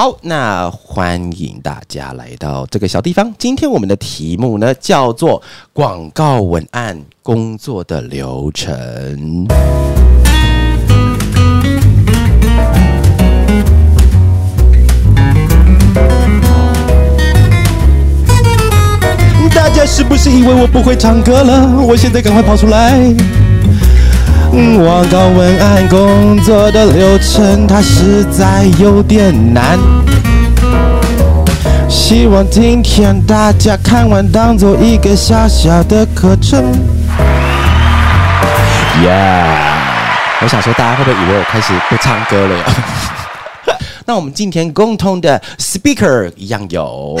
好，那欢迎大家来到这个小地方。今天我们的题目呢，叫做广告文案工作的流程。大家是不是以为我不会唱歌了？我现在赶快跑出来。广告文案工作的流程，它实在有点难。希望今天大家看完，当做一个小小的课程。Yeah，我想说，大家会不会以为我开始不唱歌了呀？那我们今天共同的 speaker 一样有。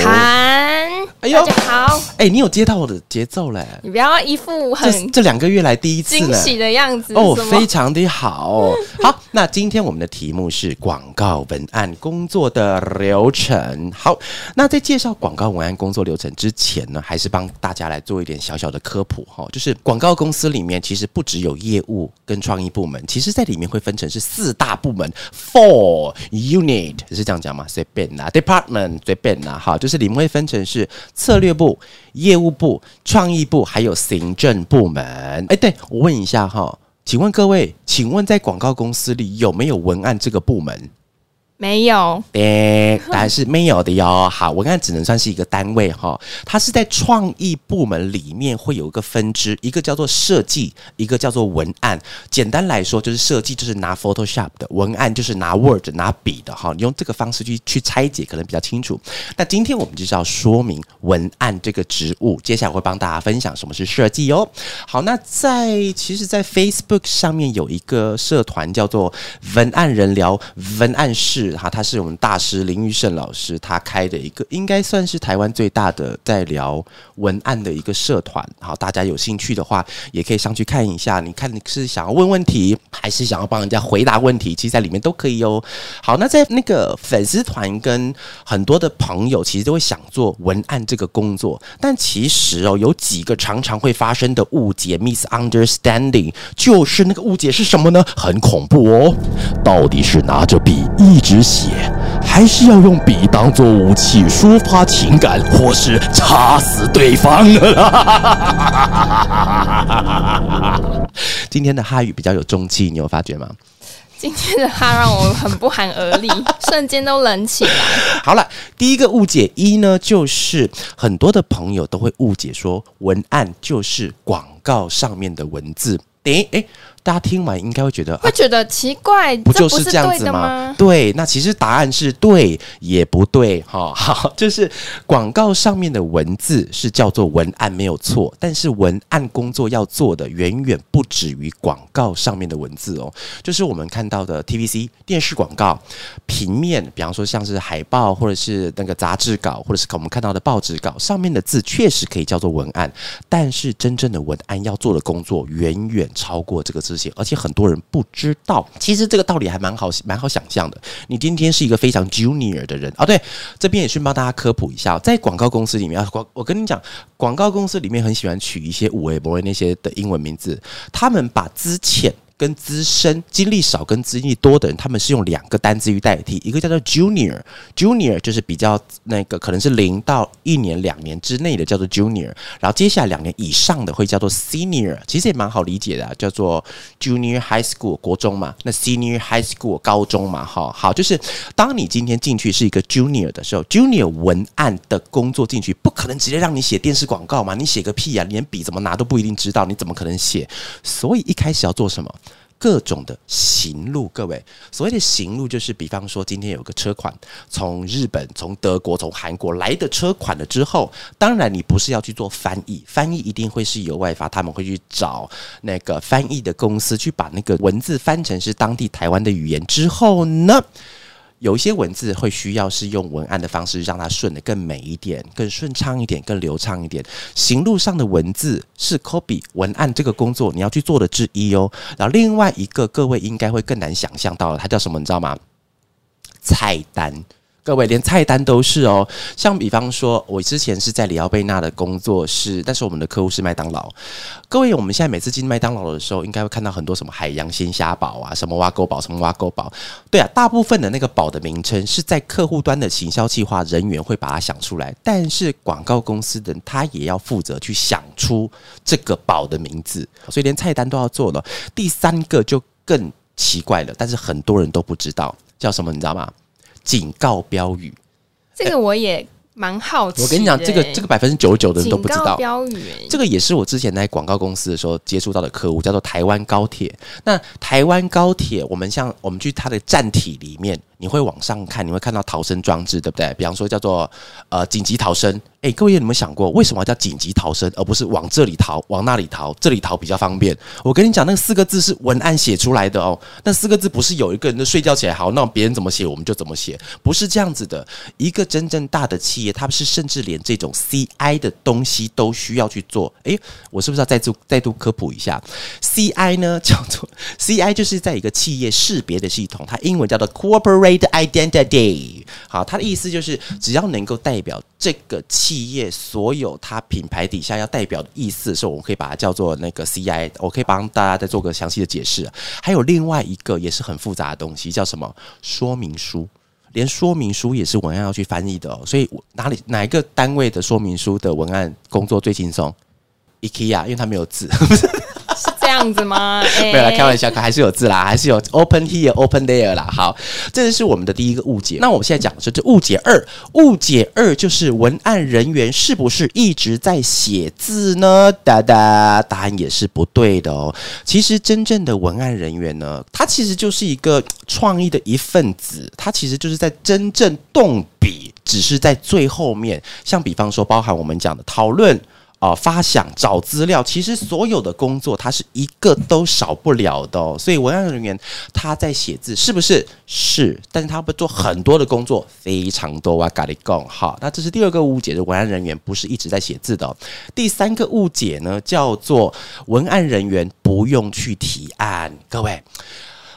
哎呦，大家好！哎，你有接到我的节奏嘞？你不要一副很这两个月来第一次惊喜的样子哦，非常的好。好，那今天我们的题目是广告文案工作的流程。好，那在介绍广告文案工作流程之前呢，还是帮大家来做一点小小的科普哈。就是广告公司里面其实不只有业务跟创意部门，其实在里面会分成是四大部门，four unit 是这样讲吗？随便啦，department 随便啦，好，就是里面会分成是。策略部、业务部、创意部，还有行政部门。哎，对我问一下哈，请问各位，请问在广告公司里有没有文案这个部门？没有，对，答案是没有的哟。好，我刚才只能算是一个单位哈，它是在创意部门里面会有一个分支，一个叫做设计，一个叫做文案。简单来说，就是设计就是拿 Photoshop 的，文案就是拿 Word 拿笔的哈。你用这个方式去去拆解，可能比较清楚。那今天我们就是要说明文案这个职务，接下来会帮大家分享什么是设计哦。好，那在其实，在 Facebook 上面有一个社团叫做文案人聊文案室。哈，他是我们大师林玉胜老师，他开的一个应该算是台湾最大的在聊文案的一个社团。好，大家有兴趣的话，也可以上去看一下。你看你是想要问问题，还是想要帮人家回答问题？其实在里面都可以哦。好，那在那个粉丝团跟很多的朋友，其实都会想做文案这个工作，但其实哦，有几个常常会发生的误解 （misunderstanding），就是那个误解是什么呢？很恐怖哦，到底是拿着笔一直。写还是要用笔当做武器抒发情感，或是插死对方。今天的哈语比较有中气，你有发觉吗？今天的哈让我很不寒而栗，瞬间都冷起来。好了，第一个误解一呢，就是很多的朋友都会误解说，文案就是广告上面的文字。诶诶。大家听完应该会觉得会觉得奇怪，不就是这样子吗？对，那其实答案是对也不对哈。好，就是广告上面的文字是叫做文案没有错，但是文案工作要做的远远不止于广告上面的文字哦。就是我们看到的 TVC 电视广告、平面，比方说像是海报或者是那个杂志稿，或者是我们看到的报纸稿上面的字，确实可以叫做文案，但是真正的文案要做的工作远远超过这个。而且很多人不知道。其实这个道理还蛮好，蛮好想象的。你今天是一个非常 junior 的人啊，对，这边也去帮大家科普一下，在广告公司里面啊，广我跟你讲，广告公司里面很喜欢取一些五 A 博那些的英文名字，他们把之前。跟资深、经历少跟经历多的人，他们是用两个单字去代替，一个叫做 junior，junior 就是比较那个可能是零到一年、两年之内的叫做 junior，然后接下来两年以上的会叫做 senior，其实也蛮好理解的，叫做 junior high school 国中嘛，那 senior high school 高中嘛，好好就是当你今天进去是一个 junior 的时候，junior 文案的工作进去不可能直接让你写电视广告嘛，你写个屁呀，连笔怎么拿都不一定知道，你怎么可能写？所以一开始要做什么？各种的行路，各位所谓的行路，就是比方说，今天有个车款从日本、从德国、从韩国来的车款了之后，当然你不是要去做翻译，翻译一定会是由外发，他们会去找那个翻译的公司去把那个文字翻成是当地台湾的语言之后呢。有一些文字会需要是用文案的方式让它顺的更美一点、更顺畅一点、更流畅一点。行路上的文字是 copy 文案这个工作你要去做的之一哦。然后另外一个各位应该会更难想象到，它叫什么？你知道吗？菜单。各位连菜单都是哦，像比方说，我之前是在里奥贝纳的工作室，但是我们的客户是麦当劳。各位，我们现在每次进麦当劳的时候，应该会看到很多什么海洋鲜虾堡啊，什么挖沟堡，什么挖沟堡。对啊，大部分的那个堡的名称是在客户端的行销计划人员会把它想出来，但是广告公司的他也要负责去想出这个堡的名字，所以连菜单都要做了。第三个就更奇怪了，但是很多人都不知道叫什么，你知道吗？警告标语，这个我也蛮好奇。我跟你讲，这个这个百分之九十九的人都不知道标语。这个也是我之前在广告公司的时候接触到的客户，叫做台湾高铁。那台湾高铁，我们像我们去它的站体里面，你会往上看，你会看到逃生装置，对不对？比方说叫做呃紧急逃生。哎，各位有没有想过，为什么叫紧急逃生，而不是往这里逃、往那里逃？这里逃比较方便。我跟你讲，那四个字是文案写出来的哦。那四个字不是有一个人的睡觉起来好，那别人怎么写我们就怎么写，不是这样子的。一个真正大的企业，它是甚至连这种 CI 的东西都需要去做。诶，我是不是要再度再度科普一下？CI 呢，叫做 CI，就是在一个企业识别的系统，它英文叫做 Corporate Identity。好，它的意思就是只要能够代表这个企。企业所有它品牌底下要代表的意思，是我们可以把它叫做那个 CI。我可以帮大家再做个详细的解释。还有另外一个也是很复杂的东西，叫什么说明书？连说明书也是文案要去翻译的哦。所以哪里哪一个单位的说明书的文案工作最轻松？IKEA，因为它没有字。这样子吗？没有啦，开玩笑，可还是有字啦，还是有 open here, open there 啦。好，这个是我们的第一个误解。那我们现在讲的是这误解二，误解二就是文案人员是不是一直在写字呢？哒哒，答案也是不对的哦。其实真正的文案人员呢，他其实就是一个创意的一份子，他其实就是在真正动笔，只是在最后面。像比方说，包含我们讲的讨论。啊，发想、找资料，其实所有的工作，它是一个都少不了的。所以文案人员他在写字，是不是？是，但是他会做很多的工作，非常多哇。咖喱贡，好，那这是第二个误解，就文案人员不是一直在写字的。第三个误解呢，叫做文案人员不用去提案，各位。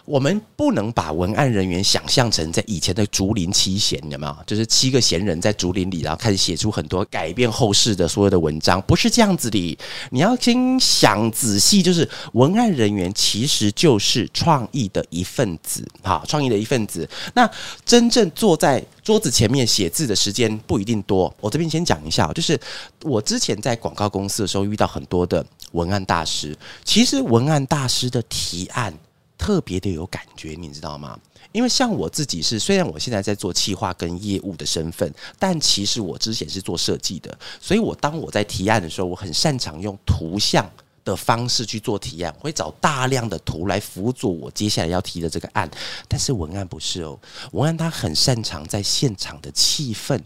我们不能把文案人员想象成在以前的竹林七贤，有没有？就是七个闲人在竹林里，然后开始写出很多改变后世的所有的文章，不是这样子的。你要先想仔细，就是文案人员其实就是创意的一份子，好，创意的一份子。那真正坐在桌子前面写字的时间不一定多。我这边先讲一下，就是我之前在广告公司的时候遇到很多的文案大师，其实文案大师的提案。特别的有感觉，你知道吗？因为像我自己是，虽然我现在在做企划跟业务的身份，但其实我之前是做设计的，所以我当我在提案的时候，我很擅长用图像的方式去做提案，会找大量的图来辅佐我接下来要提的这个案。但是文案不是哦，文案他很擅长在现场的气氛。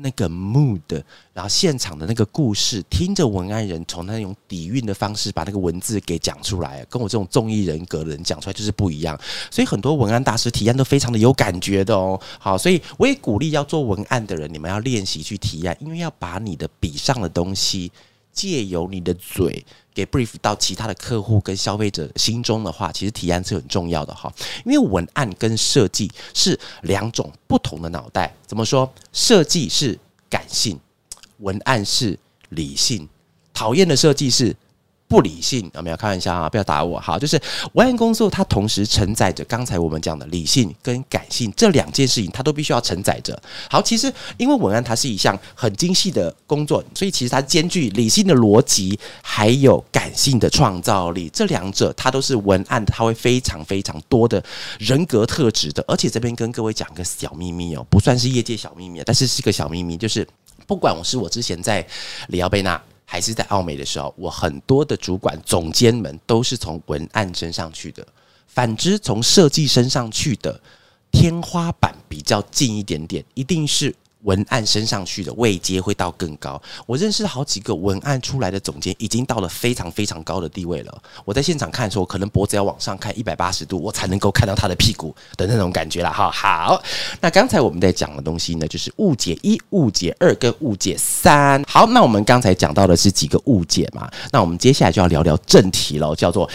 那个 mood，然后现场的那个故事，听着文案人从那种底蕴的方式把那个文字给讲出来，跟我这种综艺人格的人讲出来就是不一样。所以很多文案大师提案都非常的有感觉的哦。好，所以我也鼓励要做文案的人，你们要练习去提案，因为要把你的笔上的东西。借由你的嘴给 brief 到其他的客户跟消费者心中的话，其实提案是很重要的哈。因为文案跟设计是两种不同的脑袋。怎么说？设计是感性，文案是理性。讨厌的设计是。不理性有没有开玩笑啊？不要打我。好，就是文案工作，它同时承载着刚才我们讲的理性跟感性这两件事情，它都必须要承载着。好，其实因为文案它是一项很精细的工作，所以其实它兼具理性的逻辑，还有感性的创造力。这两者它都是文案，它会非常非常多的人格特质的。而且这边跟各位讲个小秘密哦，不算是业界小秘密，但是是个小秘密，就是不管我是我之前在里奥贝纳。还是在澳美的时候，我很多的主管、总监们都是从文案身上去的。反之，从设计身上去的天花板比较近一点点，一定是文案升上去的位阶会到更高。我认识好几个文案出来的总监，已经到了非常非常高的地位了。我在现场看的时候，可能脖子要往上看一百八十度，我才能够看到他的屁股的那种感觉了哈。好，那刚才我们在讲的东西呢，就是误解一、误解二跟误解三。好，那我们刚才讲到的是几个误解嘛？那我们接下来就要聊聊正题了，叫做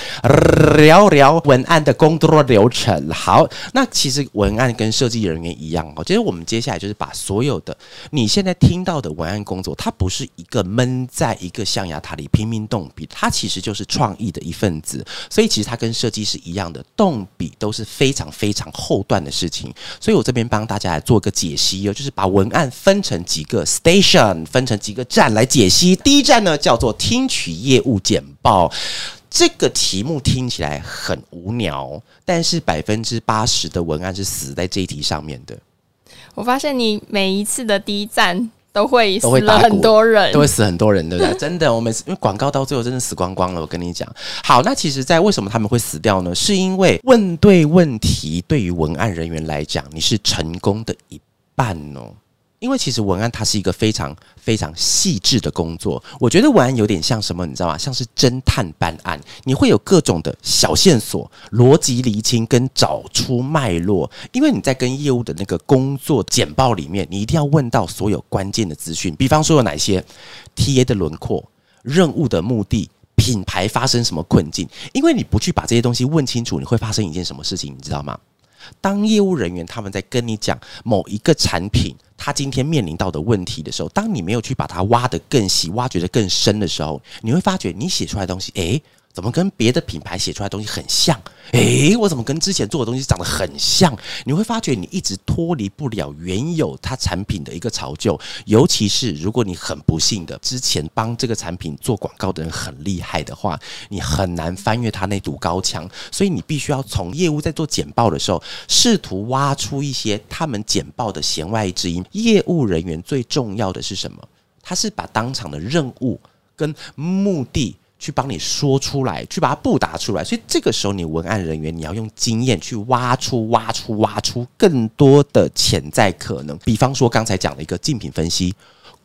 聊聊文案的工作流程。好，那其实文案跟设计人员一样哦，其实我们接下来就是把所有的你现在听到的文案工作，它不是一个闷在一个象牙塔里拼命动笔，它其实就是创意的一份子。所以其实它跟设计是一样的，动笔都是非常非常后段的事情。所以我这边帮大家来做个解析哦，就是把文案分成几个 station，分成几个站来解析。第一站呢叫做听取业务简报。这个题目听起来很无聊，但是百分之八十的文案是死在这一题上面的。我发现你每一次的第一站都会都会死了很多人，都会死很多人，对不对？真的，我每次因为广告到最后真的死光光了。我跟你讲，好，那其实，在为什么他们会死掉呢？是因为问对问题，对于文案人员来讲，你是成功的一半哦。因为其实文案它是一个非常非常细致的工作，我觉得文案有点像什么，你知道吗？像是侦探办案，你会有各种的小线索、逻辑厘清跟找出脉络。因为你在跟业务的那个工作简报里面，你一定要问到所有关键的资讯，比方说有哪些 TA 的轮廓、任务的目的、品牌发生什么困境。因为你不去把这些东西问清楚，你会发生一件什么事情，你知道吗？当业务人员他们在跟你讲某一个产品，他今天面临到的问题的时候，当你没有去把它挖得更细、挖掘得更深的时候，你会发觉你写出来的东西，诶。怎么跟别的品牌写出来的东西很像？诶，我怎么跟之前做的东西长得很像？你会发觉你一直脱离不了原有它产品的一个潮旧，尤其是如果你很不幸的之前帮这个产品做广告的人很厉害的话，你很难翻越他那堵高墙。所以你必须要从业务在做简报的时候，试图挖出一些他们简报的弦外之音。业务人员最重要的是什么？他是把当场的任务跟目的。去帮你说出来，去把它布达出来，所以这个时候你文案人员你要用经验去挖出、挖出、挖出更多的潜在可能。比方说刚才讲的一个竞品分析。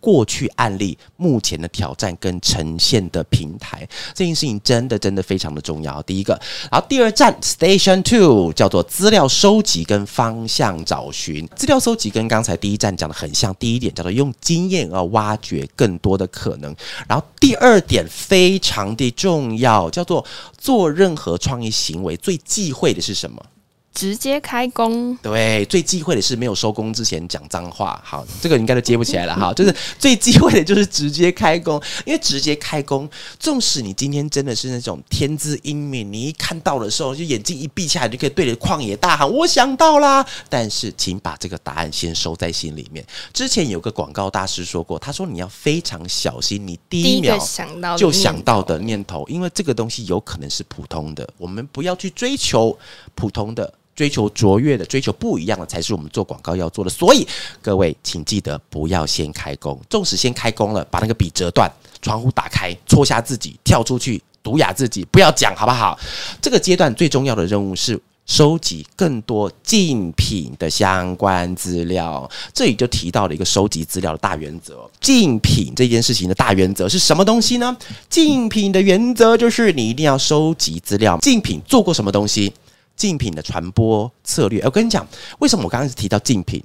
过去案例、目前的挑战跟呈现的平台，这件事情真的真的非常的重要。第一个，然后第二站 Station Two 叫做资料收集跟方向找寻。资料收集跟刚才第一站讲的很像，第一点叫做用经验而挖掘更多的可能。然后第二点非常的重要，叫做做任何创意行为最忌讳的是什么？直接开工，对，最忌讳的是没有收工之前讲脏话。好，这个应该都接不起来了哈。就是最忌讳的就是直接开工，因为直接开工，纵使你今天真的是那种天资英明，你一看到的时候就眼睛一闭起来就可以对着旷野大喊“我想到啦”，但是请把这个答案先收在心里面。之前有个广告大师说过，他说你要非常小心你第一秒想到就想到的念头，因为这个东西有可能是普通的，我们不要去追求普通的。追求卓越的，追求不一样的，才是我们做广告要做的。所以各位，请记得不要先开工。纵使先开工了，把那个笔折断，窗户打开，戳瞎自己，跳出去毒哑自己，不要讲好不好？这个阶段最重要的任务是收集更多竞品的相关资料。这里就提到了一个收集资料的大原则。竞品这件事情的大原则是什么东西呢？竞品的原则就是你一定要收集资料。竞品做过什么东西？竞品的传播策略，我跟你讲，为什么我刚开始提到竞品？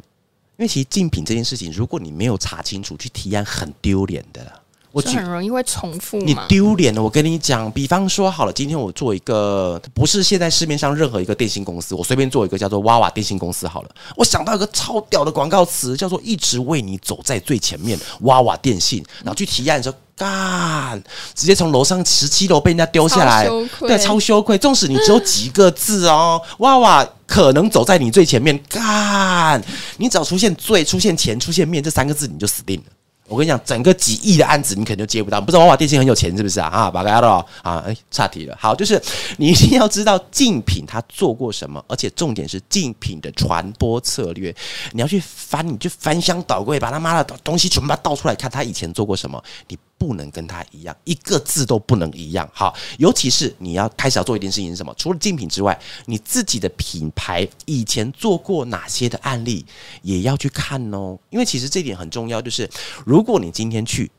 因为其实竞品这件事情，如果你没有查清楚，去提案很丢脸的。我就很容易会重复，你丢脸了。我跟你讲，比方说好了，今天我做一个，不是现在市面上任何一个电信公司，我随便做一个叫做娃娃电信公司好了。我想到一个超屌的广告词，叫做“一直为你走在最前面”，娃娃电信，然后去提案的时候。干，直接从楼上十七楼被人家丢下来，对，超羞愧。纵使你只有几个字哦，哇哇，可能走在你最前面。干，你只要出现最、出现前、出现面这三个字，你就死定了。我跟你讲，整个几亿的案子你可能就接不到。不知道娃娃电信很有钱是不是啊？啊，把家了啊！哎，岔题了。好，就是你一定要知道竞品他做过什么，而且重点是竞品的传播策略。你要去翻，你去翻箱倒柜，把他妈的东西全部倒出来看，他以前做过什么。你。不能跟他一样，一个字都不能一样。好，尤其是你要开始要做一件事情是什么？除了竞品之外，你自己的品牌以前做过哪些的案例，也要去看哦。因为其实这点很重要，就是如果你今天去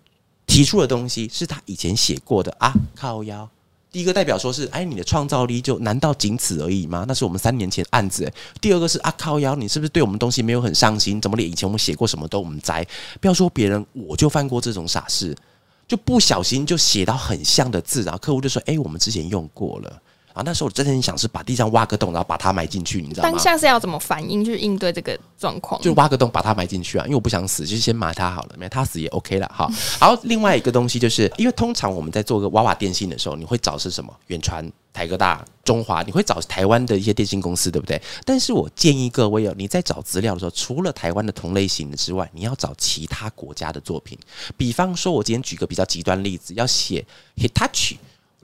提出的东西是他以前写过的啊，靠腰。第一个代表说是，哎，你的创造力就难道仅此而已吗？那是我们三年前案子。第二个是啊，靠腰，你是不是对我们东西没有很上心？怎么连以前我们写过什么都我们摘？不要说别人，我就犯过这种傻事，就不小心就写到很像的字，然后客户就说，哎，我们之前用过了。啊，那时候我真的很想是把地上挖个洞，然后把它埋进去，你知道吗？当下是要怎么反应去应对这个状况？就挖个洞把它埋进去啊，因为我不想死，就先埋它好了，没它死也 OK 了哈。好，另外一个东西就是，因为通常我们在做个娃娃电信的时候，你会找是什么？远传、台哥大、中华，你会找台湾的一些电信公司，对不对？但是我建议各位哦，你在找资料的时候，除了台湾的同类型的之外，你要找其他国家的作品。比方说，我今天举个比较极端例子，要写 Hitachi。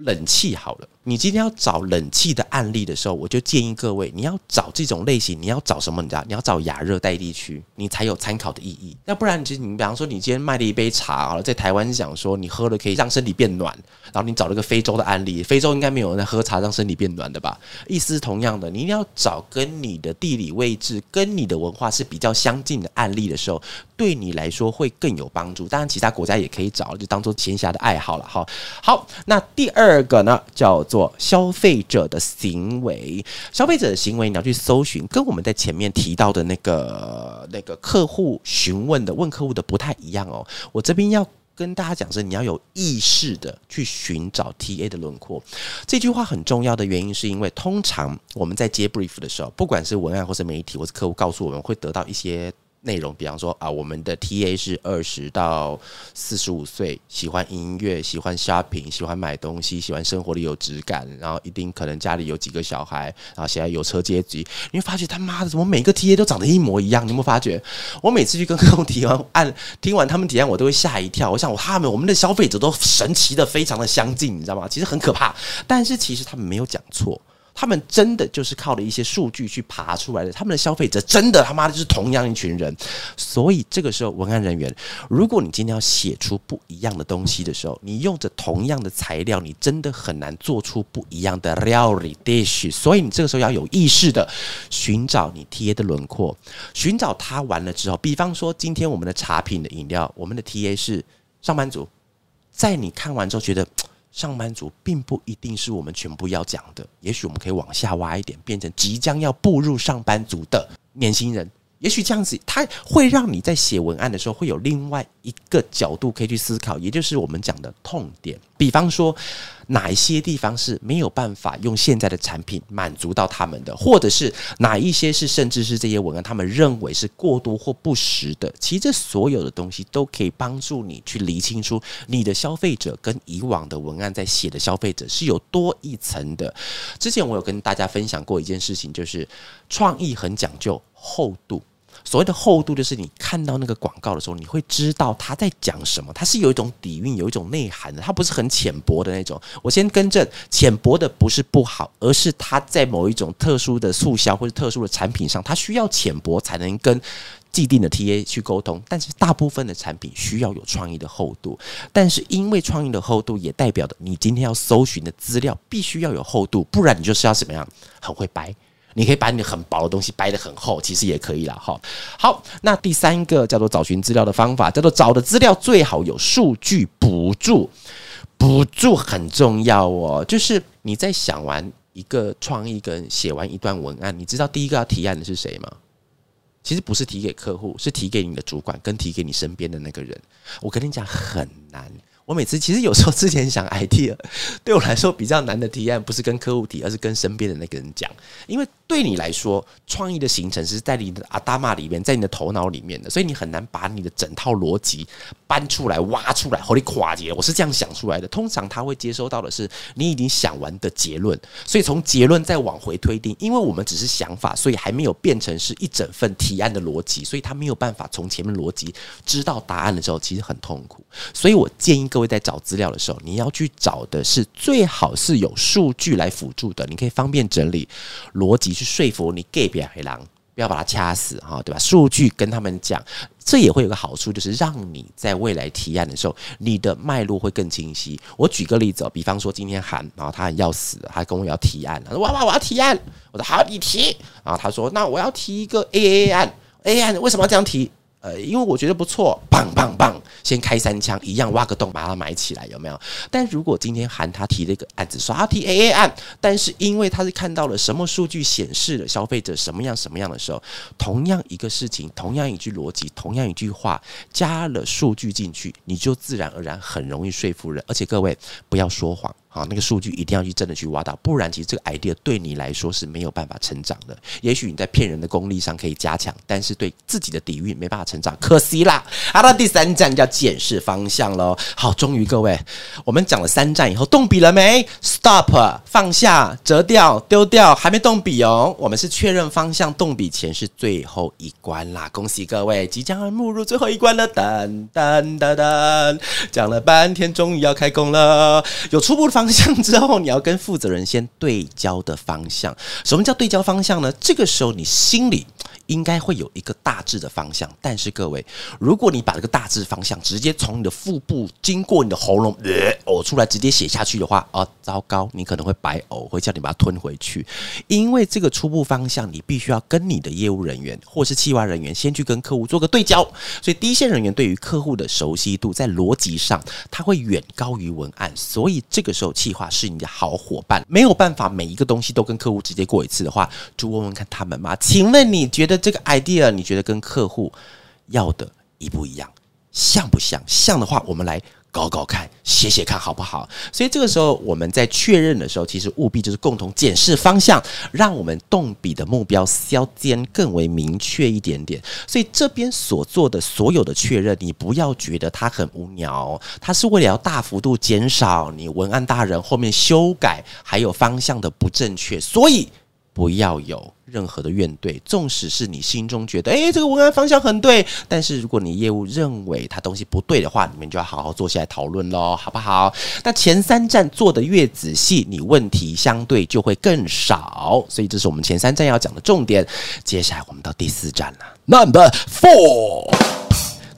冷气好了，你今天要找冷气的案例的时候，我就建议各位，你要找这种类型，你要找什么？你知道，你要找亚热带地区，你才有参考的意义。要不然，其实你比方说，你今天卖了一杯茶了，在台湾讲说你喝了可以让身体变暖，然后你找了个非洲的案例，非洲应该没有人在喝茶让身体变暖的吧？意思是同样的，你一定要找跟你的地理位置、跟你的文化是比较相近的案例的时候，对你来说会更有帮助。当然，其他国家也可以找，就当做闲暇的爱好了。哈，好，那第二。个呢，叫做消费者的行为。消费者的行为，你要去搜寻，跟我们在前面提到的那个那个客户询问的问客户的不太一样哦。我这边要跟大家讲是，你要有意识的去寻找 TA 的轮廓。这句话很重要的原因，是因为通常我们在接 brief 的时候，不管是文案或是媒体或是客户告诉我们，会得到一些。内容，比方说啊，我们的 T A 是二十到四十五岁，喜欢音乐，喜欢 shopping，喜欢买东西，喜欢生活里有质感，然后一定可能家里有几个小孩，然后现在有车阶级，你会发觉他妈的怎么每个 T A 都长得一模一样？你有没有发觉？我每次去跟客户提完案，听完他们提案，我都会吓一跳。我想，他们我们的消费者都神奇的非常的相近，你知道吗？其实很可怕，但是其实他们没有讲错。他们真的就是靠了一些数据去爬出来的，他们的消费者真的他妈的就是同样一群人，所以这个时候文案人员，如果你今天要写出不一样的东西的时候，你用着同样的材料，你真的很难做出不一样的料理 dish。所以你这个时候要有意识的寻找你 T A 的轮廓，寻找它完了之后，比方说今天我们的茶品的饮料，我们的 T A 是上班族，在你看完之后觉得。上班族并不一定是我们全部要讲的，也许我们可以往下挖一点，变成即将要步入上班族的年轻人。也许这样子，它会让你在写文案的时候会有另外一个角度可以去思考，也就是我们讲的痛点。比方说，哪一些地方是没有办法用现在的产品满足到他们的，或者是哪一些是甚至是这些文案他们认为是过多或不实的。其实这所有的东西都可以帮助你去理清出你的消费者跟以往的文案在写的消费者是有多一层的。之前我有跟大家分享过一件事情，就是创意很讲究厚度。所谓的厚度，就是你看到那个广告的时候，你会知道他在讲什么。它是有一种底蕴，有一种内涵的，它不是很浅薄的那种。我先更正，浅薄的不是不好，而是它在某一种特殊的促销或者特殊的产品上，它需要浅薄才能跟既定的 TA 去沟通。但是大部分的产品需要有创意的厚度，但是因为创意的厚度，也代表的你今天要搜寻的资料必须要有厚度，不然你就是要怎么样，很会掰。你可以把你很薄的东西掰得很厚，其实也可以了哈。好，那第三个叫做找寻资料的方法，叫做找的资料最好有数据补助，补助很重要哦。就是你在想完一个创意跟写完一段文案，你知道第一个要提案的是谁吗？其实不是提给客户，是提给你的主管跟提给你身边的那个人。我跟你讲，很难。我每次其实有时候之前想 idea，对我来说比较难的提案，不是跟客户提，而是跟身边的那个人讲，因为。对你来说，创意的形成是在你的阿达玛里面，在你的头脑里面的，所以你很难把你的整套逻辑搬出来、挖出来，和你跨界。我是这样想出来的。通常他会接收到的是你已经想完的结论，所以从结论再往回推定，因为我们只是想法，所以还没有变成是一整份提案的逻辑，所以他没有办法从前面逻辑知道答案的时候，其实很痛苦。所以我建议各位在找资料的时候，你要去找的是最好是有数据来辅助的，你可以方便整理逻辑。去说服你 gay 别黑狼，不要把他掐死哈，对吧？数据跟他们讲，这也会有个好处，就是让你在未来提案的时候，你的脉络会更清晰。我举个例子，比方说今天喊，然后他很要死，他跟我要提案，他说哇哇我要提案，我说好你提，然后他说那我要提一个 A A 案，A 案为什么要这样提？呃，因为我觉得不错，棒棒棒，先开三枪，一样挖个洞把它埋起来，有没有？但如果今天韩他提了一个案子，说他提 A A 案，但是因为他是看到了什么数据显示了消费者什么样什么样的时候，同样一个事情，同样一句逻辑，同样一句话，加了数据进去，你就自然而然很容易说服人。而且各位不要说谎。好，那个数据一定要去真的去挖到，不然其实这个 idea 对你来说是没有办法成长的。也许你在骗人的功力上可以加强，但是对自己的底蕴没办法成长，可惜啦。好了，第三站叫检视方向喽。好，终于各位，我们讲了三站以后，动笔了没？Stop，放下，折掉，丢掉，还没动笔哦。我们是确认方向，动笔前是最后一关啦。恭喜各位，即将要步入最后一关了。噔噔噔噔，讲了半天，终于要开工了，有初步的方方。向之后，你要跟负责人先对焦的方向。什么叫对焦方向呢？这个时候你心里应该会有一个大致的方向。但是各位，如果你把这个大致方向直接从你的腹部经过你的喉咙呕出来，直接写下去的话，哦，糟糕，你可能会白呕，会叫你把它吞回去。因为这个初步方向，你必须要跟你的业务人员或是企划人员先去跟客户做个对焦。所以第一线人员对于客户的熟悉度，在逻辑上，他会远高于文案。所以这个时候。企划是你的好伙伴，没有办法每一个东西都跟客户直接过一次的话，就问问看他们嘛。请问你觉得这个 idea，你觉得跟客户要的一不一样，像不像？像的话，我们来。搞搞看，写写看好不好？所以这个时候我们在确认的时候，其实务必就是共同检视方向，让我们动笔的目标削尖更为明确一点点。所以这边所做的所有的确认，你不要觉得它很无聊，它是为了要大幅度减少你文案大人后面修改还有方向的不正确，所以。不要有任何的怨怼，纵使是你心中觉得，诶，这个文案方向很对，但是如果你业务认为他东西不对的话，你们就要好好坐下来讨论喽，好不好？那前三站做的越仔细，你问题相对就会更少，所以这是我们前三站要讲的重点。接下来我们到第四站了，Number Four。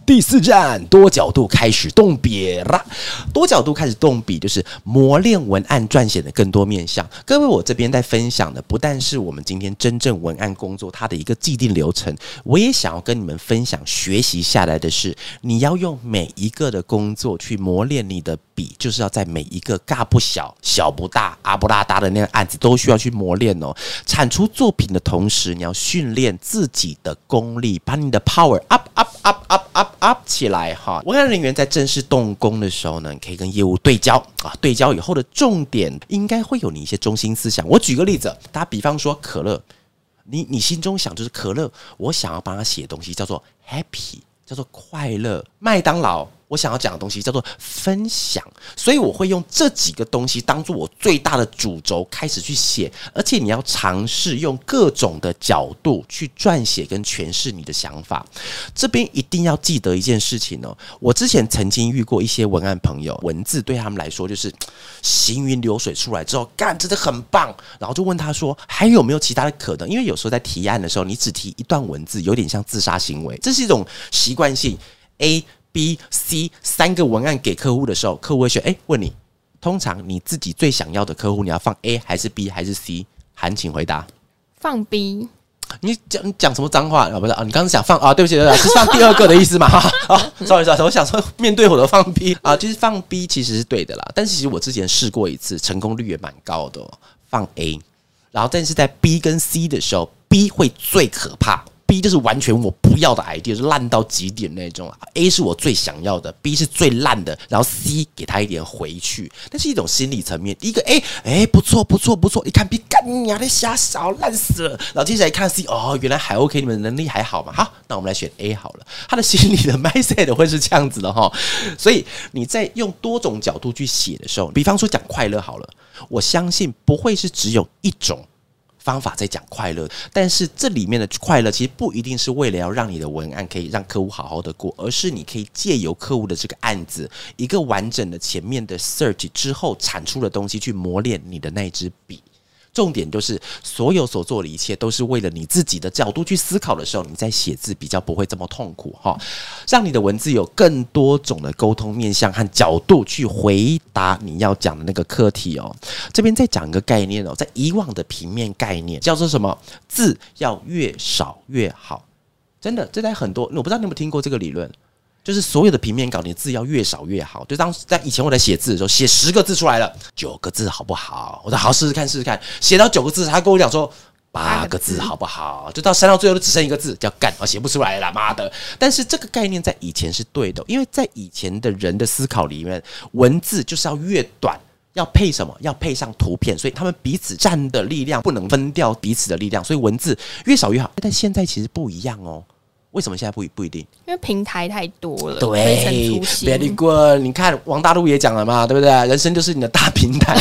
第四站，多角度开始动笔啦！多角度开始动笔，就是磨练文案撰写的更多面向。各位，我这边在分享的不但是我们今天真正文案工作它的一个既定流程，我也想要跟你们分享学习下来的是，你要用每一个的工作去磨练你的笔，就是要在每一个大不小、小不大、阿不拉达的那个案子都需要去磨练哦。产出作品的同时，你要训练自己的功力，把你的 power up up up up up。up 起来哈！文案人员在正式动工的时候呢，可以跟业务对焦啊，对焦以后的重点应该会有你一些中心思想。我举个例子，打比方说可乐，你你心中想就是可乐，我想要帮他写东西叫做 happy，叫做快乐。麦当劳。我想要讲的东西叫做分享，所以我会用这几个东西当做我最大的主轴开始去写，而且你要尝试用各种的角度去撰写跟诠释你的想法。这边一定要记得一件事情哦，我之前曾经遇过一些文案朋友，文字对他们来说就是行云流水出来之后，干真的很棒，然后就问他说还有没有其他的可能？因为有时候在提案的时候，你只提一段文字，有点像自杀行为，这是一种习惯性 A。B、C 三个文案给客户的时候，客户会选。哎，问你，通常你自己最想要的客户，你要放 A 还是 B 还是 C？韩，请回答。放 B。你讲讲什么脏话啊？不是啊，你刚刚想放啊？对不起，对不起，是放第二个的意思嘛？啊，sorry，sorry，我想说面对我的放 B 啊，就是放 B 其实是对的啦。但是其实我之前试过一次，成功率也蛮高的。放 A，然后但是在 B 跟 C 的时候，B 会最可怕。B 就是完全我不要的 idea，是烂到极点那种。A 是我最想要的，B 是最烂的，然后 C 给他一点回去，那是一种心理层面。第一个 A，哎，不错不错不错，一看 B，干你娘的瞎少烂死了。然后接下来一看 C，哦，原来还 OK，你们能力还好嘛？好，那我们来选 A 好了。他的心理的 mindset 会是这样子的哈。所以你在用多种角度去写的时候，比方说讲快乐好了，我相信不会是只有一种。方法在讲快乐，但是这里面的快乐其实不一定是为了要让你的文案可以让客户好好的过，而是你可以借由客户的这个案子，一个完整的前面的 search 之后产出的东西去磨练你的那支笔。重点就是所有所做的一切都是为了你自己的角度去思考的时候，你在写字比较不会这么痛苦哈，让你的文字有更多种的沟通面向和角度去回答你要讲的那个课题哦。这边再讲一个概念哦，在以往的平面概念叫做什么？字要越少越好，真的，这在很多我不知道你有没有听过这个理论。就是所有的平面稿，你的字要越少越好。就当在以前我在写字的时候，写十个字出来了，九个字好不好？我说好试试看，试试看。写到九个字，他跟我讲说八个字好不好？就到删到最后都只剩一个字，叫干，我写不出来了，妈的！但是这个概念在以前是对的，因为在以前的人的思考里面，文字就是要越短，要配什么？要配上图片，所以他们彼此占的力量不能分掉彼此的力量，所以文字越少越好。但现在其实不一样哦。为什么现在不不一定？因为平台太多了，对，very good。你看王大陆也讲了嘛，对不对？人生就是你的大平台，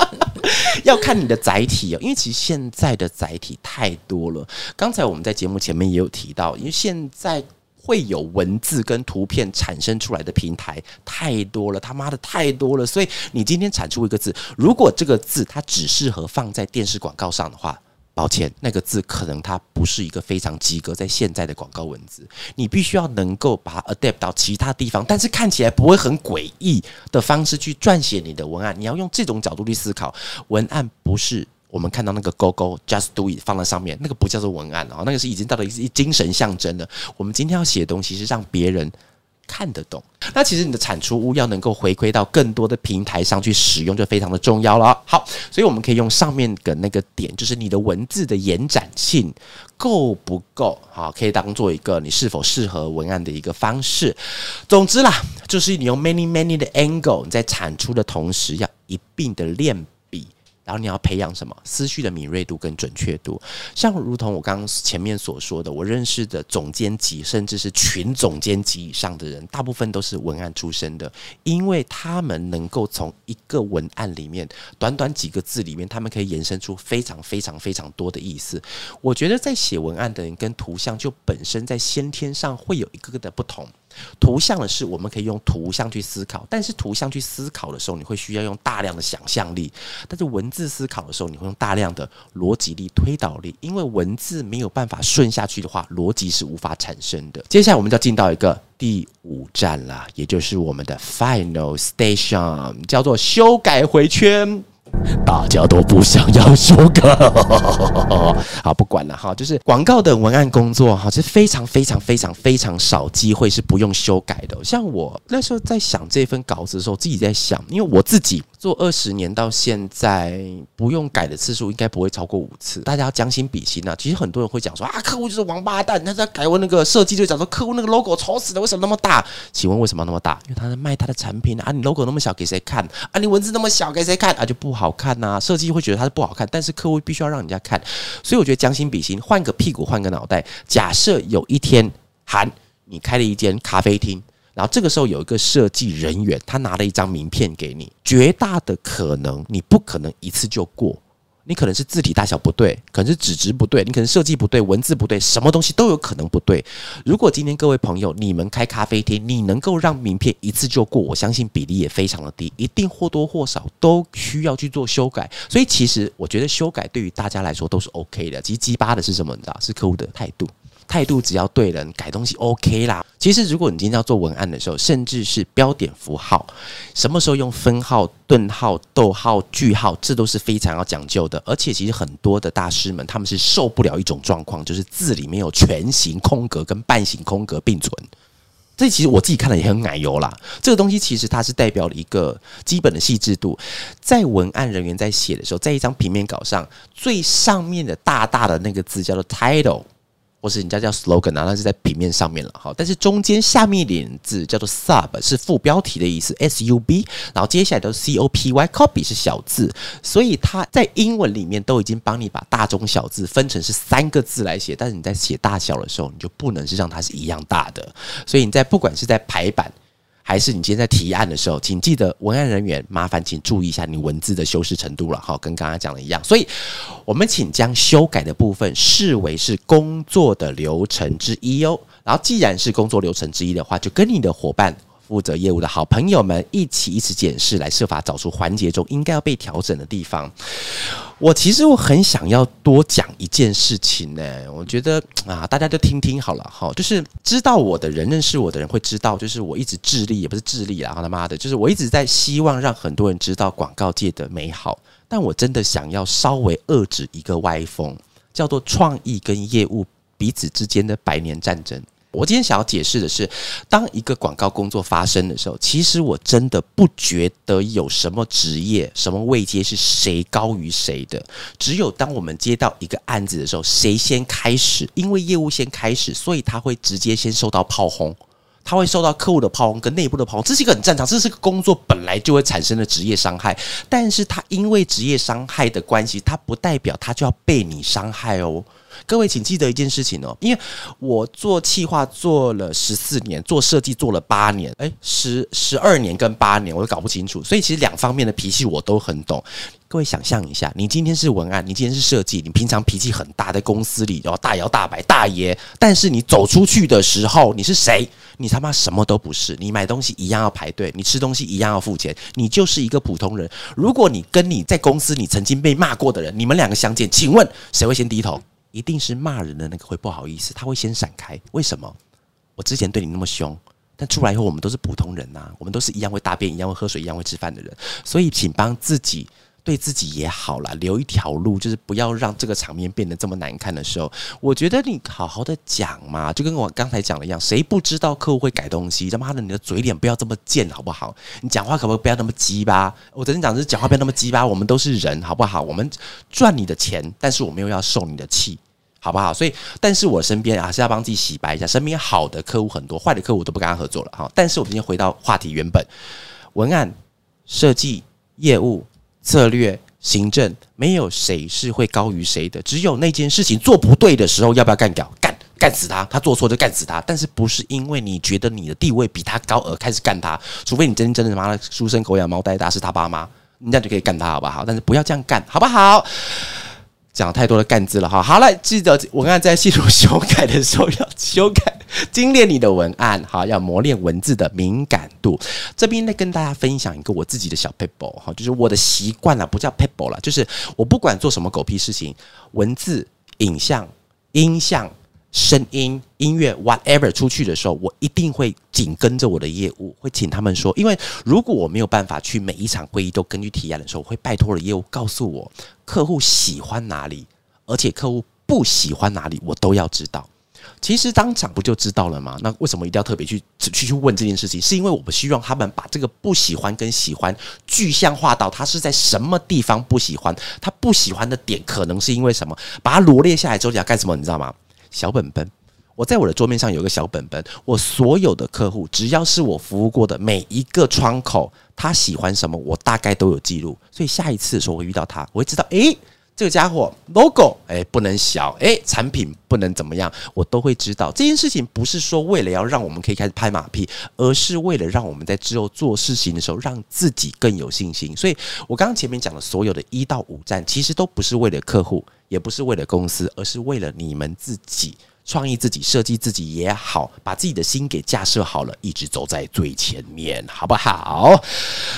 要看你的载体哦。因为其实现在的载体太多了。刚才我们在节目前面也有提到，因为现在会有文字跟图片产生出来的平台太多了，他妈的太多了。所以你今天产出一个字，如果这个字它只适合放在电视广告上的话。抱歉，那个字可能它不是一个非常及格，在现在的广告文字，你必须要能够把它 adapt 到其他地方，但是看起来不会很诡异的方式去撰写你的文案。你要用这种角度去思考，文案不是我们看到那个勾勾 just do it 放在上面，那个不叫做文案哦，那个是已经到了一精神象征了。我们今天要写的东西是让别人。看得懂，那其实你的产出物要能够回馈到更多的平台上去使用，就非常的重要了。好，所以我们可以用上面的那个点，就是你的文字的延展性够不够？好，可以当做一个你是否适合文案的一个方式。总之啦，就是你用 many many 的 angle 在产出的同时，要一并的练。然后你要培养什么思绪的敏锐度跟准确度，像如同我刚刚前面所说的，我认识的总监级甚至是群总监级以上的人，大部分都是文案出身的，因为他们能够从一个文案里面短短几个字里面，他们可以延伸出非常非常非常多的意思。我觉得在写文案的人跟图像就本身在先天上会有一个个的不同。图像的是，我们可以用图像去思考，但是图像去思考的时候，你会需要用大量的想象力；但是文字思考的时候，你会用大量的逻辑力、推导力，因为文字没有办法顺下去的话，逻辑是无法产生的。接下来，我们就要进到一个第五站了，也就是我们的 final station，叫做修改回圈。大家都不想要修改，好不管了哈，就是广告的文案工作哈，是非常非常非常非常少机会是不用修改的。像我那时候在想这份稿子的时候，自己在想，因为我自己做二十年到现在，不用改的次数应该不会超过五次。大家要将心比心呐。其实很多人会讲说啊，客户就是王八蛋，他在改我那个设计就讲说客户那个 logo 丑死了，为什么那么大？请问为什么那么大？因为他在卖他的产品啊，你 logo 那么小给谁看？啊，你文字那么小给谁看？啊，就不好看。那设计会觉得它是不好看，但是客户必须要让人家看，所以我觉得将心比心，换个屁股换个脑袋。假设有一天，韩你开了一间咖啡厅，然后这个时候有一个设计人员，他拿了一张名片给你，绝大的可能你不可能一次就过。你可能是字体大小不对，可能是纸质不对，你可能设计不对，文字不对，什么东西都有可能不对。如果今天各位朋友你们开咖啡厅，你能够让名片一次就过，我相信比例也非常的低，一定或多或少都需要去做修改。所以其实我觉得修改对于大家来说都是 OK 的。其实鸡巴的是什么？你知道，是客户的态度。态度只要对人改东西 OK 啦。其实如果你今天要做文案的时候，甚至是标点符号，什么时候用分号、顿号、逗号、句号，这都是非常要讲究的。而且其实很多的大师们他们是受不了一种状况，就是字里面有全形空格跟半形空格并存。这其实我自己看了也很奶油啦。这个东西其实它是代表了一个基本的细致度，在文案人员在写的时候，在一张平面稿上最上面的大大的那个字叫做 title。或是人家叫 slogan 啊，那是在平面上面了，哈，但是中间下面一点字叫做 sub，是副标题的意思，s u b，然后接下来都是 c o p y，copy 是小字，所以它在英文里面都已经帮你把大中小字分成是三个字来写，但是你在写大小的时候，你就不能是让它是一样大的，所以你在不管是在排版。还是你今天在提案的时候，请记得文案人员麻烦请注意一下你文字的修饰程度了，好，跟刚刚讲的一样。所以，我们请将修改的部分视为是工作的流程之一哦。然后，既然是工作流程之一的话，就跟你的伙伴。负责业务的好朋友们一起一起检视，来设法找出环节中应该要被调整的地方。我其实我很想要多讲一件事情呢，我觉得啊，大家就听听好了哈。就是知道我的人、认识我的人会知道，就是我一直致力，也不是致力啊，他妈的，就是我一直在希望让很多人知道广告界的美好。但我真的想要稍微遏制一个歪风，叫做创意跟业务彼此之间的百年战争。我今天想要解释的是，当一个广告工作发生的时候，其实我真的不觉得有什么职业、什么位阶是谁高于谁的。只有当我们接到一个案子的时候，谁先开始，因为业务先开始，所以他会直接先受到炮轰，他会受到客户的炮轰跟内部的炮轰，这是一个很正常，这是个工作本来就会产生的职业伤害。但是他因为职业伤害的关系，他不代表他就要被你伤害哦。各位，请记得一件事情哦，因为我做企划做了十四年，做设计做了八年，哎，十十二年跟八年我都搞不清楚，所以其实两方面的脾气我都很懂。各位想象一下，你今天是文案，你今天是设计，你平常脾气很大，在公司里然后大摇大摆大爷，但是你走出去的时候，你是谁？你他妈什么都不是，你买东西一样要排队，你吃东西一样要付钱，你就是一个普通人。如果你跟你在公司你曾经被骂过的人，你们两个相见，请问谁会先低头？一定是骂人的那个会不好意思，他会先闪开。为什么？我之前对你那么凶，但出来以后我们都是普通人呐，我们都是一样会大便、一样会喝水、一样会吃饭的人。所以，请帮自己对自己也好了，留一条路，就是不要让这个场面变得这么难看的时候。我觉得你好好的讲嘛，就跟我刚才讲的一样，谁不知道客户会改东西？他妈的，你的嘴脸不要这么贱好不好？你讲话可不可以不要那么鸡巴？我真讲是讲话不要那么鸡巴。我们都是人好不好？我们赚你的钱，但是我们又要受你的气。好不好？所以，但是我身边还是要帮自己洗白一下。身边好的客户很多，坏的客户都不跟他合作了哈。但是我们今天回到话题原本，文案设计、业务策略、行政，没有谁是会高于谁的。只有那件事情做不对的时候，要不要干掉？干干死他！他做错就干死他。但是不是因为你觉得你的地位比他高而开始干他？除非你真真的妈的书生狗养猫带大是他爸妈，你这样就可以干他，好不好？但是不要这样干，好不好？讲太多的干字了哈，好了，记得我刚才在系统修改的时候要修改精炼你的文案，哈，要磨练文字的敏感度。这边呢，跟大家分享一个我自己的小 paper 哈，就是我的习惯了，不叫 paper 了，就是我不管做什么狗屁事情，文字、影像、音像。声音、音乐，whatever 出去的时候，我一定会紧跟着我的业务，会请他们说，因为如果我没有办法去每一场会议都根据提案的时候，我会拜托了业务告诉我客户喜欢哪里，而且客户不喜欢哪里，我都要知道。其实当场不就知道了吗？那为什么一定要特别去去去问这件事情？是因为我们希望他们把这个不喜欢跟喜欢具象化到他是在什么地方不喜欢，他不喜欢的点可能是因为什么？把它罗列下来之后，你要干什么？你知道吗？小本本，我在我的桌面上有个小本本，我所有的客户，只要是我服务过的每一个窗口，他喜欢什么，我大概都有记录。所以下一次的时候，我遇到他，我会知道，诶，这个家伙 logo，诶，不能小，诶，产品不能怎么样，我都会知道。这件事情不是说为了要让我们可以开始拍马屁，而是为了让我们在之后做事情的时候，让自己更有信心。所以我刚刚前面讲的所有的一到五站，其实都不是为了客户。也不是为了公司，而是为了你们自己创意、自己设计、自己也好，把自己的心给架设好了，一直走在最前面，好不好？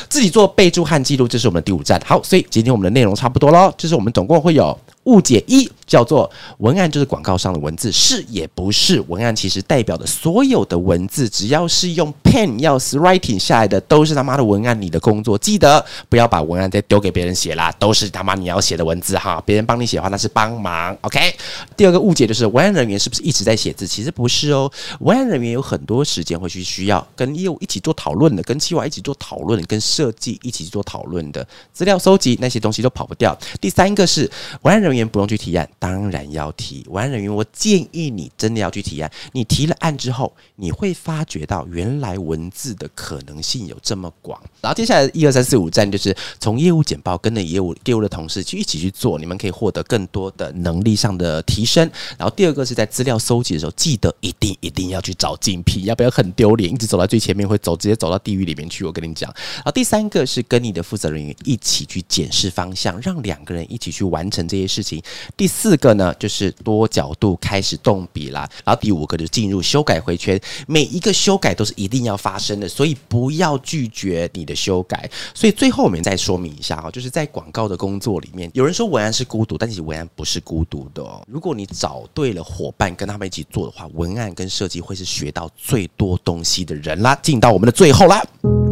自己做备注和记录，这是我们的第五站。好，所以今天我们的内容差不多喽，就是我们总共会有误解一。叫做文案就是广告上的文字，是也不是？文案其实代表的所有的文字，只要是用 pen 要 writing 下来的，都是他妈的文案。你的工作记得不要把文案再丢给别人写啦，都是他妈你要写的文字哈。别人帮你写的话，那是帮忙。OK。第二个误解就是文案人员是不是一直在写字？其实不是哦，文案人员有很多时间会去需要跟业务一起做讨论的，跟企划一起做讨论，跟设计一起做讨论的资料收集那些东西都跑不掉。第三个是文案人员不用去提案。当然要提，文案人员，我建议你真的要去提案。你提了案之后，你会发觉到原来文字的可能性有这么广。然后接下来一二三四五站就是从业务简报跟着业务业务的同事去一起去做，你们可以获得更多的能力上的提升。然后第二个是在资料搜集的时候，记得一定一定要去找竞品，要不要很丢脸？一直走到最前面会走直接走到地狱里面去。我跟你讲。然后第三个是跟你的负责人员一起去检视方向，让两个人一起去完成这些事情。第四。四个呢，就是多角度开始动笔啦。然后第五个就进入修改回圈，每一个修改都是一定要发生的，所以不要拒绝你的修改。所以最后我们再说明一下哈，就是在广告的工作里面，有人说文案是孤独，但其实文案不是孤独的哦。如果你找对了伙伴跟他们一起做的话，文案跟设计会是学到最多东西的人啦。进到我们的最后啦。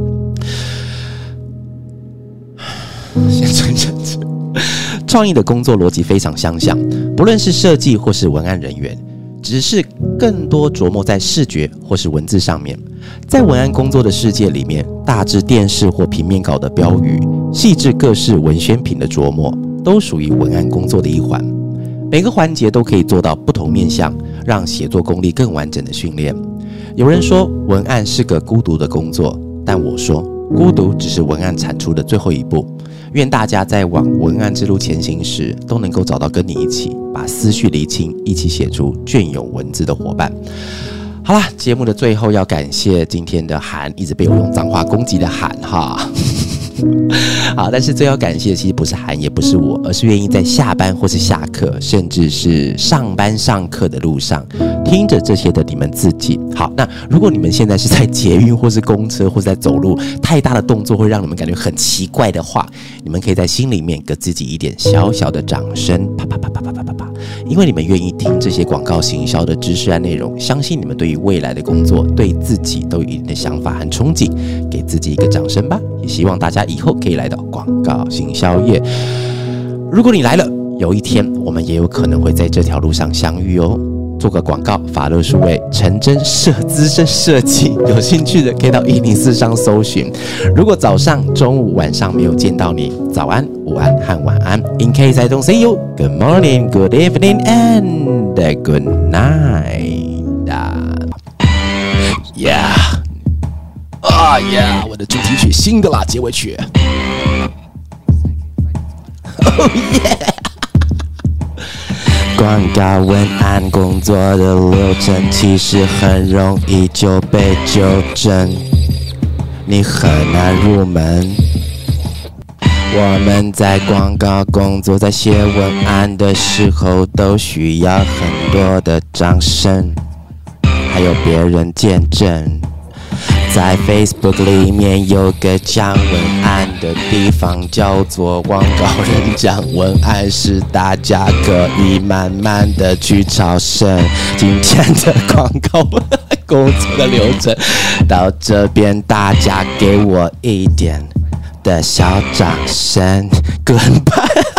先存着。创意的工作逻辑非常相像，不论是设计或是文案人员，只是更多琢磨在视觉或是文字上面。在文案工作的世界里面，大致电视或平面稿的标语，细致各式文宣品的琢磨，都属于文案工作的一环。每个环节都可以做到不同面向，让写作功力更完整的训练。有人说文案是个孤独的工作，但我说孤独只是文案产出的最后一步。愿大家在往文案之路前行时，都能够找到跟你一起把思绪理清、一起写出隽永文字的伙伴。好啦，节目的最后要感谢今天的韩，一直被我用脏话攻击的韩哈。好，但是最要感谢的其实不是韩，也不是我，而是愿意在下班或是下课，甚至是上班上课的路上，听着这些的你们自己。好，那如果你们现在是在捷运或是公车或是在走路，太大的动作会让你们感觉很奇怪的话，你们可以在心里面给自己一点小小的掌声，啪啪啪啪啪啪啪啪，因为你们愿意听这些广告行销的知识和内容，相信你们对于未来的工作，对自己都有一定的想法和憧憬，给自己一个掌声吧。也希望大家以后可以来到广告行销业。如果你来了，有一天我们也有可能会在这条路上相遇哦。做个广告，法乐数位陈真设资深设计，有兴趣的可以到一零四上搜寻。如果早上、中午、晚上没有见到你，早安、午安和晚安。In case I don't see you, good morning, good evening, and good night. Yeah. 啊呀！我的主题曲新的啦，结尾曲。哦耶！广告文案工作的流程其实很容易就被纠正，你很难入门。我们在广告工作，在写文案的时候，都需要很多的掌声，还有别人见证。在 Facebook 里面有个讲文案的地方，叫做广告人讲文案，是大家可以慢慢的去朝圣。今天的广告工作的流程到这边，大家给我一点的小掌声，Goodbye。